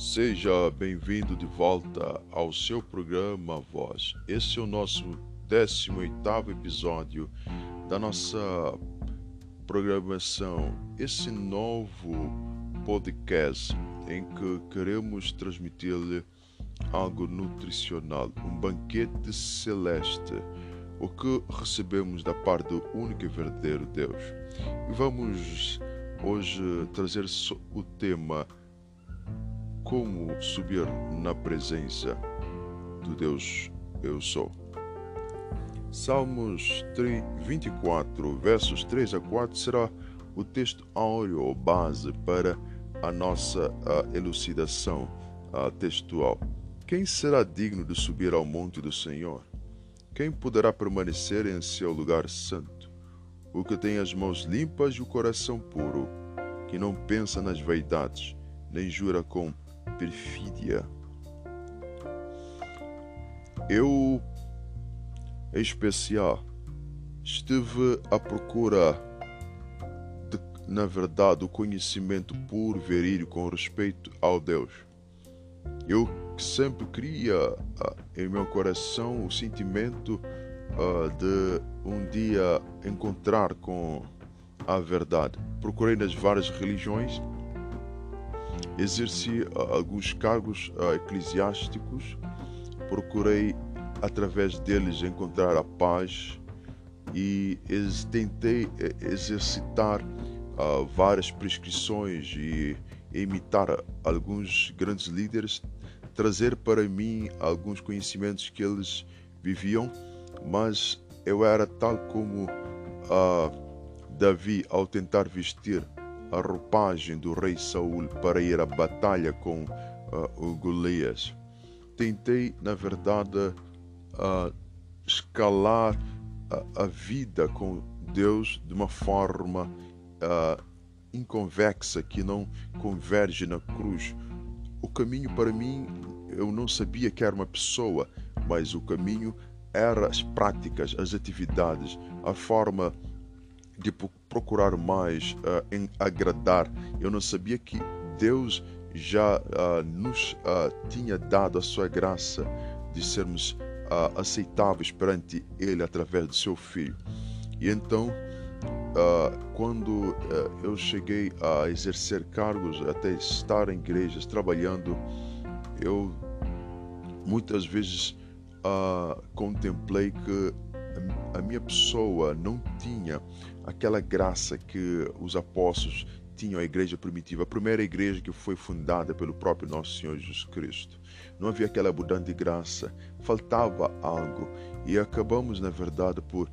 Seja bem-vindo de volta ao seu programa Voz. Esse é o nosso 18 episódio da nossa programação. Esse novo podcast em que queremos transmitir-lhe algo nutricional, um banquete celeste, o que recebemos da parte do único e verdadeiro Deus. E vamos hoje trazer o tema como subir na presença do Deus eu sou. Salmos 24, versos 3 a 4 será o texto áureo ou base para a nossa elucidação textual. Quem será digno de subir ao monte do Senhor? Quem poderá permanecer em seu lugar santo? O que tem as mãos limpas e o coração puro, que não pensa nas vaidades, nem jura com perfídia. Eu, em especial, estive à procura de, na verdade, o conhecimento puro, verídico com respeito ao Deus. Eu sempre queria uh, em meu coração o sentimento uh, de um dia encontrar com a verdade. Procurei nas várias religiões exerci uh, alguns cargos uh, eclesiásticos, procurei através deles encontrar a paz e tentei eh, exercitar uh, várias prescrições e imitar alguns grandes líderes, trazer para mim alguns conhecimentos que eles viviam, mas eu era tal como Davi ao tentar vestir a roupagem do rei Saul para ir à batalha com uh, o Golias. Tentei, na verdade, uh, escalar a, a, vida com Deus de uma forma uh, inconvexa que não converge na cruz. O caminho para mim, eu não sabia que era uma pessoa, mas o caminho era as práticas, as atividades, a forma de procurar mais uh, em agradar. Eu não sabia que Deus já uh, nos uh, tinha dado a sua graça de sermos aceitáveis perante Ele através do seu Filho. E então, quando eu cheguei a exercer cargos, até estar em igrejas, trabalhando, eu muitas vezes contemplei que a minha pessoa não tinha aquela graça que os apóstolos tinham a igreja primitiva, a primeira igreja que foi fundada pelo próprio nosso Senhor Jesus Cristo. Não havia aquela abundante graça, faltava algo e acabamos, na verdade, por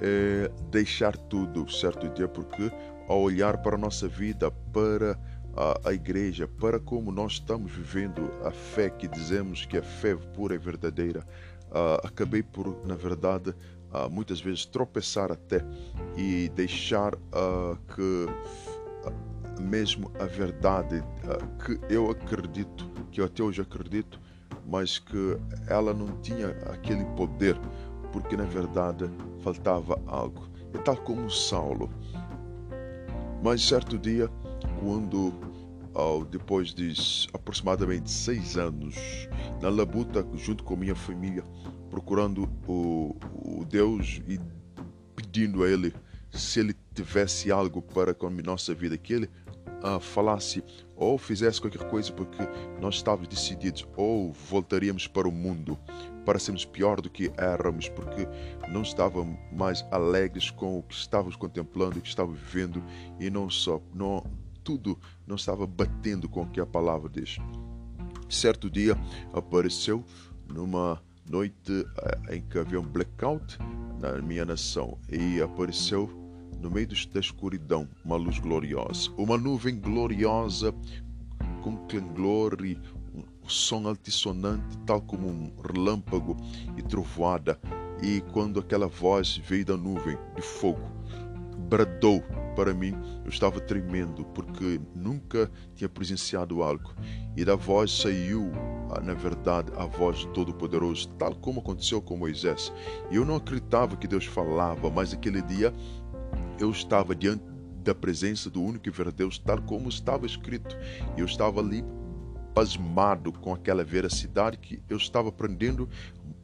é, deixar tudo certo dia, porque ao olhar para a nossa vida, para a, a, igreja, para como nós estamos vivendo a fé que dizemos que é fé pura e verdadeira, uh, acabei por, na verdade, uh, muitas vezes tropeçar até e deixar uh, que mesmo a verdade que eu acredito, que eu até hoje acredito, mas que ela não tinha aquele poder, porque na verdade faltava algo. É tal como Saulo. Mas certo dia, quando depois de aproximadamente seis anos na labuta junto com minha família, procurando o, o Deus e pedindo a Ele se Ele tivesse algo para com a nossa vida, que Ele uh, falasse ou fizesse qualquer coisa porque nós estávamos decididos ou voltaríamos para o mundo para sermos pior do que éramos porque não estávamos mais alegres com o que estávamos contemplando, o que estávamos vivendo e não só, não, tudo não estava batendo com o que a palavra diz. Certo dia apareceu numa noite eh, em que havia um blackout na minha nação e apareceu no meio da escuridão uma luz gloriosa, uma nuvem gloriosa com e um som altissonante, tal como um relâmpago e trovoada. E quando aquela voz veio da nuvem de fogo, bradou para mim, eu estava tremendo porque nunca tinha presenciado algo. E da voz saiu, ah, na verdade, a voz do Todo-Poderoso, tal como aconteceu com Moisés. E eu não acreditava que Deus falava, mas aquele dia eu estava diante da presença do único e verdadeiro Deus, tal como estava escrito. E eu estava ali pasmado com aquela veracidade que eu estava aprendendo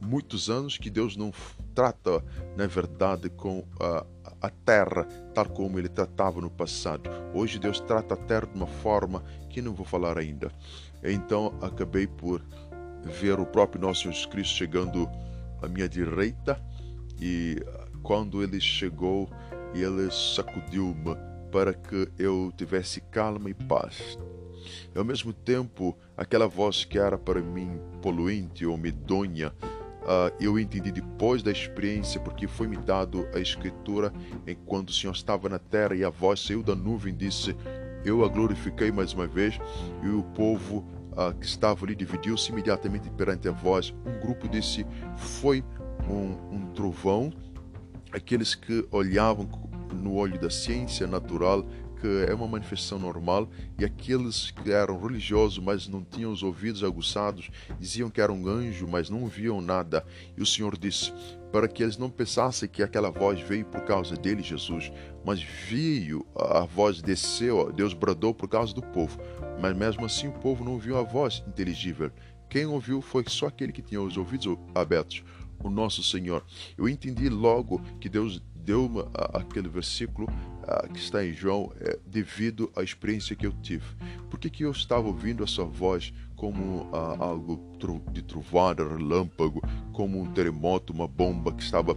muitos anos que Deus não trata, na verdade, com a, a terra tal como ele tratava no passado. Hoje Deus trata a terra de uma forma que não vou falar ainda. Então acabei por ver o próprio nosso Jesus Cristo chegando à minha direita e quando ele chegou, ele sacudiu-me para que eu tivesse calma e paz. Ao mesmo tempo, aquela voz que era para mim poluente ou medonha, uh, eu entendi depois da experiência, porque foi-me dado a escritura enquanto o Senhor estava na terra e a voz saiu da nuvem e disse: Eu a glorifiquei mais uma vez, e o povo uh, que estava ali dividiu-se imediatamente perante a voz. Um grupo disse: Foi um, um trovão. Aqueles que olhavam no olho da ciência natural que é uma manifestação normal, e aqueles que eram religiosos, mas não tinham os ouvidos aguçados, diziam que era um anjo, mas não viam nada. E o Senhor disse: para que eles não pensassem que aquela voz veio por causa dele, Jesus, mas veio, a voz desceu, Deus bradou por causa do povo. Mas mesmo assim o povo não ouviu a voz inteligível. Quem ouviu foi só aquele que tinha os ouvidos abertos, o nosso Senhor. Eu entendi logo que Deus deu-me aquele versículo que está em João é, devido à experiência que eu tive. Por que, que eu estava ouvindo essa voz como algo de trovada, relâmpago, como um terremoto, uma bomba que estava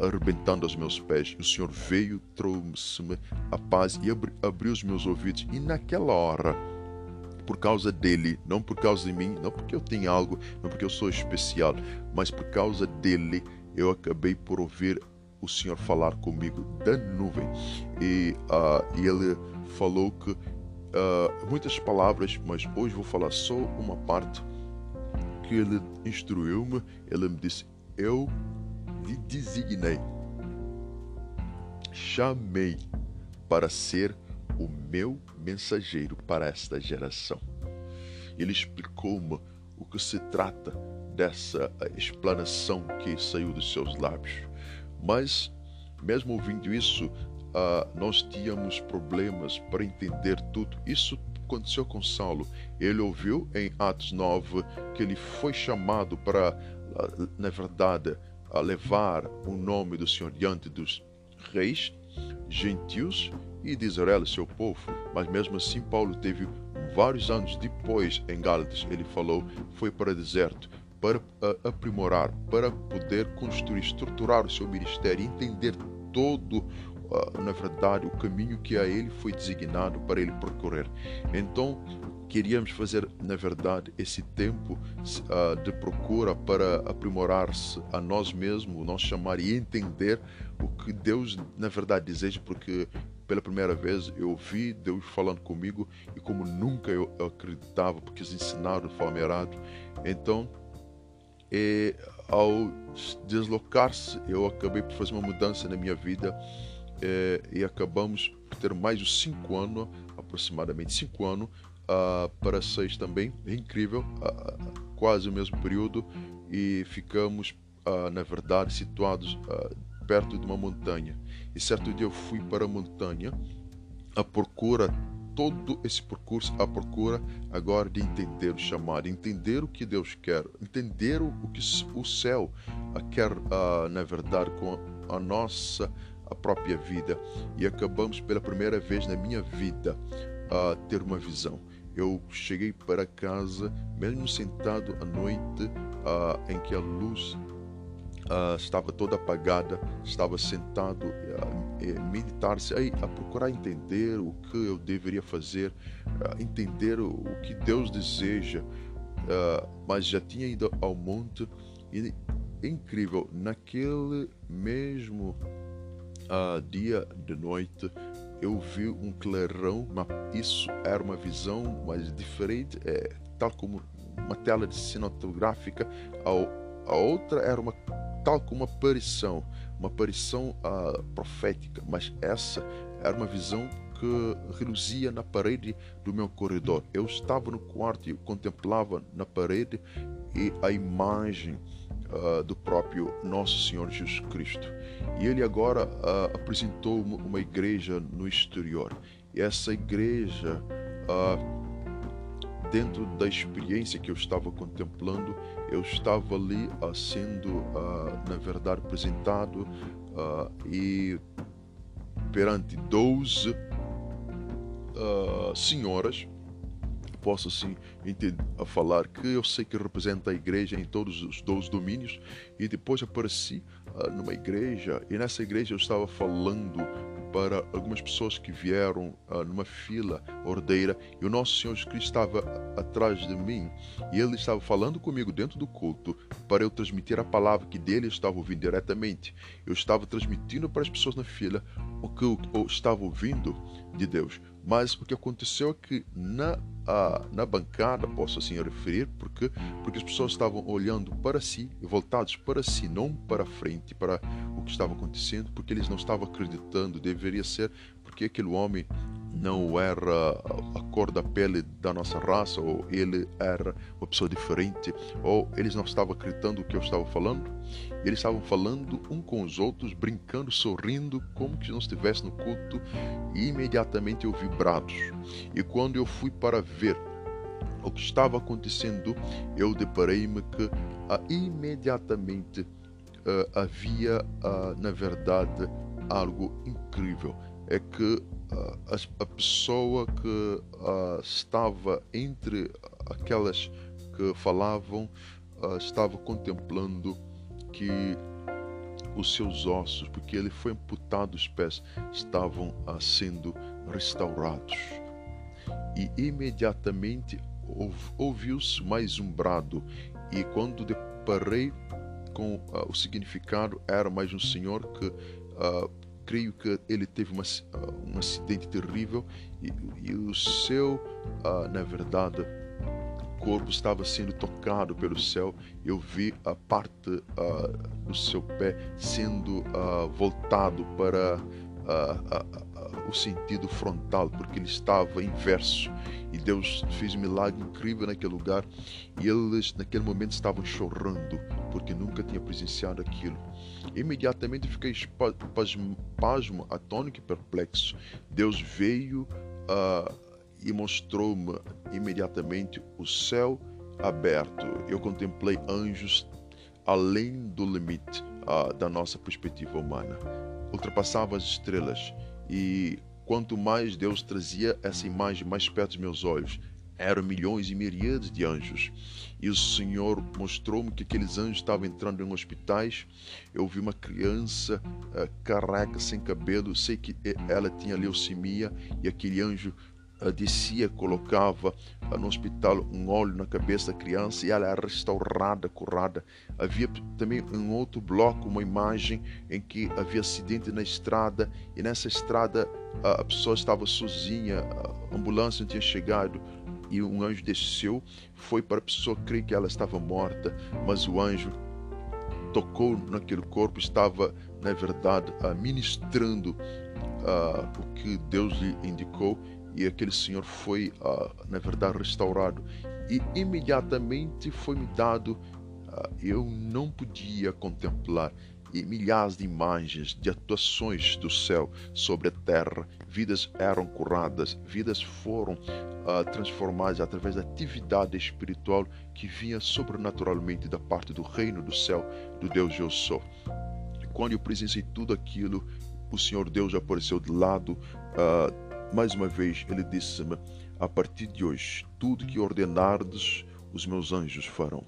arrebentando aos meus pés? O Senhor veio, trouxe-me a paz e abri, abriu os meus ouvidos. E naquela hora, por causa dele, não por causa de mim, não porque eu tenho algo, não porque eu sou especial, mas por causa dele, eu acabei por ouvir o Senhor falar comigo da nuvem. E, uh, ele falou que uh, muitas palavras, mas hoje vou falar só uma parte que ele instruiu-me. Ele me disse: Eu lhe designei, chamei para ser o meu mensageiro para esta geração. Ele explicou-me o que se trata dessa explanação que saiu dos seus lábios. Mas, mesmo ouvindo isso, uh, nós tínhamos problemas para entender tudo. Isso aconteceu com Saulo. Ele ouviu em Atos 9 que ele foi chamado para, uh, na verdade, levar o nome do Senhor diante dos reis, gentios e de Israel, seu povo. Mas mesmo assim, Paulo teve vários anos depois em Gálatas, ele falou, foi para o deserto para aprimorar, para poder construir, estruturar o seu ministério, entender todo, na verdade, o caminho que a ele foi designado para ele percorrer. Então, queríamos fazer, na verdade, esse tempo de procura para aprimorar-se a nós mesmos, nosso chamar e entender o que Deus, na verdade, deseja, porque pela primeira vez eu ouvi Deus falando comigo e como nunca eu acreditava, porque eles ensinaram de forma errada. Então, e ao deslocar-se, eu acabei por fazer uma mudança na minha vida é, e acabamos por ter mais de cinco anos, aproximadamente cinco anos, uh, para seis também, é incrível, uh, quase o mesmo período, e ficamos, uh, na verdade, situados perto de uma montanha. E certo dia eu fui para a montanha à procura todo esse percurso à procura agora de entender o chamado, entender o que Deus quer, entender o que o céu quer, uh, na verdade, com a nossa própria vida. E acabamos pela primeira vez na minha vida a ter uma visão. Eu cheguei para casa, mesmo sentado à noite, uh, em que a luz uh, estava toda apagada, estava sentado a, a meditar-se, a, a, procurar entender o que eu deveria fazer, a entender o, que Deus deseja, mas já tinha ido ao monte e é incrível, naquele mesmo dia de noite eu vi um clarão, mas isso era uma visão mais diferente, é, tal como uma tela de cinematográfica, a, a outra era uma tal como uma aparição, uma aparição uh, profética, mas essa era uma visão que reluzia na parede do meu corredor. Eu estava no quarto e contemplava na parede e a imagem uh, do próprio Nosso Senhor Jesus Cristo. E ele agora uh, apresentou uma igreja no exterior. E essa igreja dentro da experiência que eu estava contemplando, eu estava ali uh, sendo, uh, na verdade, apresentado uh, e perante 12 senhoras, posso assim a falar que eu sei que representa a igreja em todos os 12 domínios, e depois apareci numa igreja, e nessa igreja eu estava falando para algumas pessoas que vieram uh, numa fila ordeira e o nosso Senhor Jesus Cristo estava atrás de mim e ele estava falando comigo dentro do culto para eu transmitir a palavra que dele estava ouvindo diretamente. Eu estava transmitindo para as pessoas na fila o que eu, eu estava ouvindo de Deus. Mas o que aconteceu é que na, na bancada, posso assim referir, porque, porque as pessoas estavam olhando para si, voltados para si, não para frente, para o que estava acontecendo, porque eles não estavam acreditando, deveria ser porque aquele homem não era a cor da pele da nossa raça, ou ele era uma pessoa diferente, ou eles não estavam acreditando o que eu estava falando. Eles estavam falando um com os outros, brincando, sorrindo, como que não estivesse no culto, e imediatamente eu vi brados. E quando eu fui para ver o que estava acontecendo, eu deparei-me que ah, imediatamente uh, havia, uh, na verdade, algo incrível. É que a, a pessoa que uh, estava entre aquelas que falavam uh, estava contemplando que os seus ossos, porque ele foi amputado os pés, estavam uh, sendo restaurados. E imediatamente ouviu-se mais um brado, e quando deparei com o significado, era mais um senhor que creio que ele teve uma, ah, um acidente terrível e, e o seu, uh, na verdade, corpo estava sendo tocado pelo céu. Eu vi a parte uh, do seu pé sendo uh, voltado para o sentido frontal, porque ele estava inverso. E Deus fez um milagre incrível naquele lugar. E eles, naquele momento, estavam chorando, porque nunca tinha presenciado aquilo. Imediatamente fiquei pasmo, atônico e perplexo. Deus veio uh, e mostrou-me imediatamente o céu aberto. Eu contemplei anjos além do limite uh, da nossa perspectiva humana. Ultrapassava as estrelas e quanto mais Deus trazia essa imagem mais perto dos meus olhos, eram milhões e miríades de anjos. E o Senhor mostrou-me que aqueles anjos estavam entrando em hospitais. Eu vi uma criança uh, careca, sem cabelo. Sei que ela tinha leucemia e aquele anjo descia, colocava no hospital um óleo na cabeça da criança e ela era restaurada, curada. Havia também um outro bloco, uma imagem em que havia acidente na estrada e nessa estrada a pessoa estava sozinha, a ambulância não tinha chegado e um anjo desceu, foi para a pessoa crer que ela estava morta, mas o anjo tocou naquele corpo, estava, na verdade, ministrando uh, o que Deus lhe indicou e aquele senhor foi, uh, na verdade, restaurado. E imediatamente foi-me dado, uh, eu não podia contemplar e milhares de imagens, de atuações do céu sobre a terra. Vidas eram curadas, vidas foram uh, transformadas através da atividade espiritual que vinha sobrenaturalmente da parte do reino do céu, do Deus eu sou. E quando eu presenciei tudo aquilo, o Senhor Deus apareceu de lado. Uh, mais uma vez, ele disse-me: A partir de hoje, tudo que ordenardes, os meus anjos farão.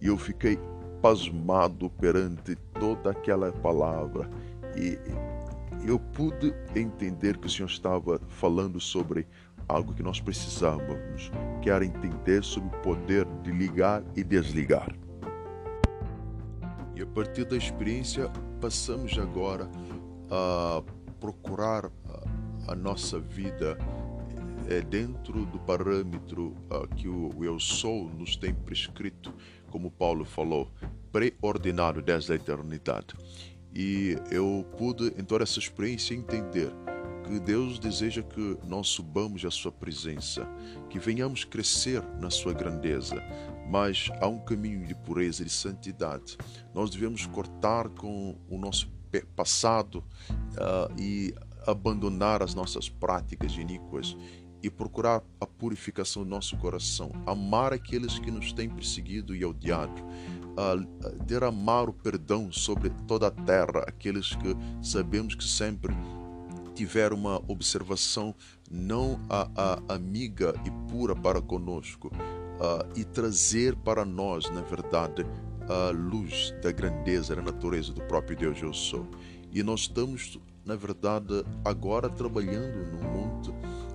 E eu fiquei pasmado perante toda aquela palavra e eu pude entender que o Senhor estava falando sobre algo que nós precisávamos, que era entender sobre o poder de ligar e desligar. E a partir da experiência, passamos agora a procurar a nossa vida é, dentro do parâmetro uh, que o Eu Sou nos tem prescrito, como Paulo falou, pré-ordenado desde a eternidade. E eu pude, em toda essa experiência, entender que Deus deseja que nós subamos à Sua presença, que venhamos crescer na Sua grandeza, mas há um caminho de pureza e de santidade. Nós devemos cortar com o nosso passado uh, e abandonar as nossas práticas iníquas e procurar a purificação do nosso coração, amar aqueles que nos têm perseguido e odiado, uh, derramar o perdão sobre toda a terra, aqueles que sabemos que sempre tiveram uma observação não a, a, amiga e pura para conosco uh, e trazer para nós, na verdade, a luz da grandeza, da natureza do próprio Deus eu sou. E nós estamos, na verdade, agora trabalhando num mundo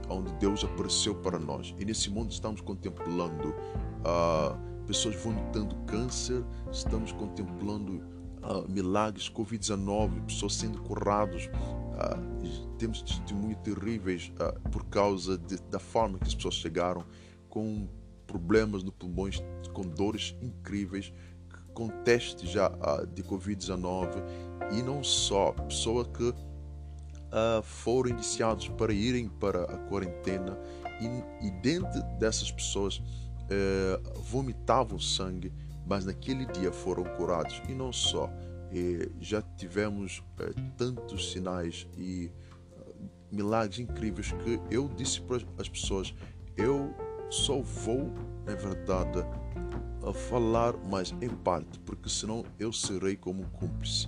onde Deus apareceu para nós. E nesse mundo estamos contemplando uh, pessoas vomitando câncer, estamos contemplando uh, milagres, Covid-19, pessoas sendo curadas. Uh, temos testemunhos terríveis por causa de, da forma que as pessoas chegaram com problemas no pulmões, com dores incríveis, com testes já de Covid-19 e não só, pessoas que foram iniciados para irem para a quarentena e, e dentro dessas pessoas eh, vomitavam sangue, mas naquele dia foram curados. E não só, eh, já tivemos eh, tantos sinais e milagres incríveis que eu disse para as pessoas: eu só vou, na verdade, a falar mais em parte, porque senão eu serei como cúmplice.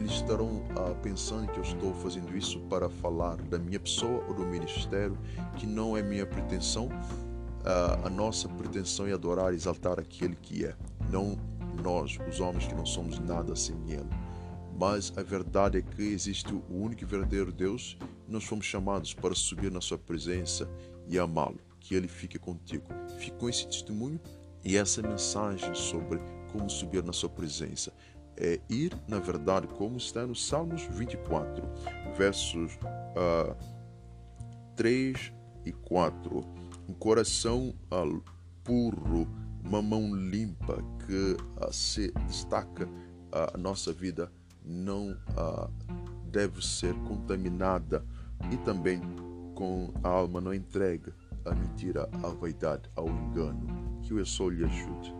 Eles estarão ah, pensando que eu estou fazendo isso para falar da minha pessoa ou do ministério, que não é minha pretensão, a, a nossa pretensão é adorar e exaltar aquele que é, não nós, os homens que não somos nada sem Ele. Mas a verdade é que existe o único e verdadeiro Deus e nós fomos chamados para subir na Sua presença e amá-lo. Que Ele fique contigo. Fique com esse testemunho e essa mensagem sobre como subir na Sua presença. É ir, na verdade, como está no Salmos 24, versos uh, ah, 3 e 4 um coração uh, puro, uma mão limpa que uh, se destaca a nossa vida não deve ser contaminada e também com a alma não entregue à mentira, à vaidade, ao engano. Que o sol lhe ajude.